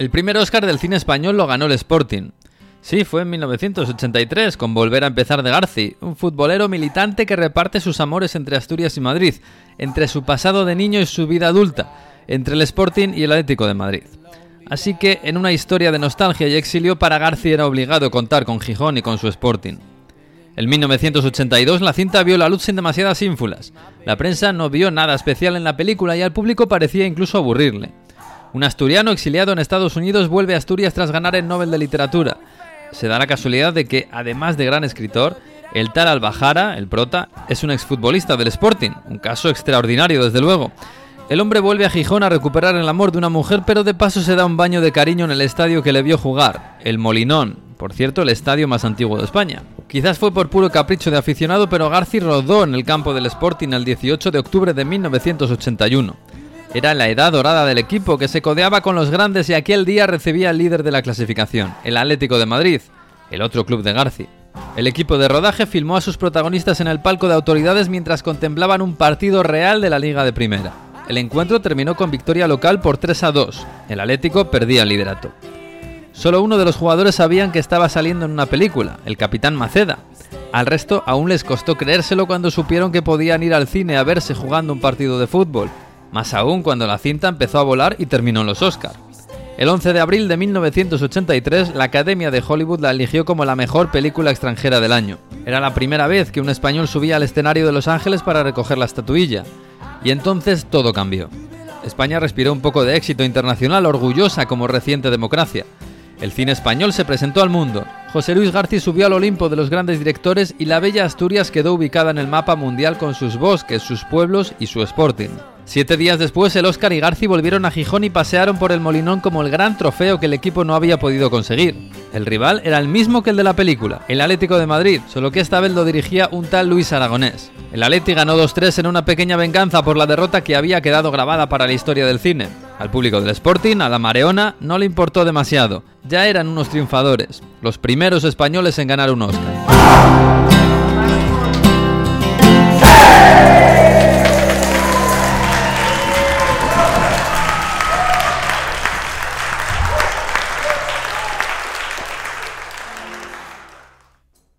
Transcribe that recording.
El primer Oscar del cine español lo ganó el Sporting. Sí, fue en 1983, con Volver a empezar de Garci, un futbolero militante que reparte sus amores entre Asturias y Madrid, entre su pasado de niño y su vida adulta, entre el Sporting y el Atlético de Madrid. Así que, en una historia de nostalgia y exilio, para Garci era obligado contar con Gijón y con su Sporting. En 1982 la cinta vio la luz sin demasiadas ínfulas. La prensa no vio nada especial en la película y al público parecía incluso aburrirle. Un asturiano exiliado en Estados Unidos vuelve a Asturias tras ganar el Nobel de Literatura. Se da la casualidad de que, además de gran escritor, el tal Albajara, el prota, es un exfutbolista del Sporting, un caso extraordinario desde luego. El hombre vuelve a Gijón a recuperar el amor de una mujer, pero de paso se da un baño de cariño en el estadio que le vio jugar, el Molinón, por cierto, el estadio más antiguo de España. Quizás fue por puro capricho de aficionado, pero Garci rodó en el campo del Sporting el 18 de octubre de 1981. Era la edad dorada del equipo que se codeaba con los grandes y aquel día recibía al líder de la clasificación, el Atlético de Madrid, el otro club de Garci. El equipo de rodaje filmó a sus protagonistas en el palco de autoridades mientras contemplaban un partido real de la Liga de Primera. El encuentro terminó con victoria local por 3 a 2. El Atlético perdía el liderato. Solo uno de los jugadores sabían que estaba saliendo en una película, el capitán Maceda. Al resto aún les costó creérselo cuando supieron que podían ir al cine a verse jugando un partido de fútbol, más aún cuando la cinta empezó a volar y terminó en los Oscars. El 11 de abril de 1983, la Academia de Hollywood la eligió como la mejor película extranjera del año. Era la primera vez que un español subía al escenario de Los Ángeles para recoger la estatuilla. Y entonces todo cambió. España respiró un poco de éxito internacional orgullosa como reciente democracia. El cine español se presentó al mundo. José Luis García subió al Olimpo de los grandes directores y la bella Asturias quedó ubicada en el mapa mundial con sus bosques, sus pueblos y su Sporting. Siete días después, el Oscar y Garci volvieron a Gijón y pasearon por el Molinón como el gran trofeo que el equipo no había podido conseguir. El rival era el mismo que el de la película, el Atlético de Madrid, solo que esta vez lo dirigía un tal Luis Aragonés. El Atleti ganó 2-3 en una pequeña venganza por la derrota que había quedado grabada para la historia del cine. Al público del Sporting, a la Mareona, no le importó demasiado. Ya eran unos triunfadores, los primeros españoles en ganar un Oscar.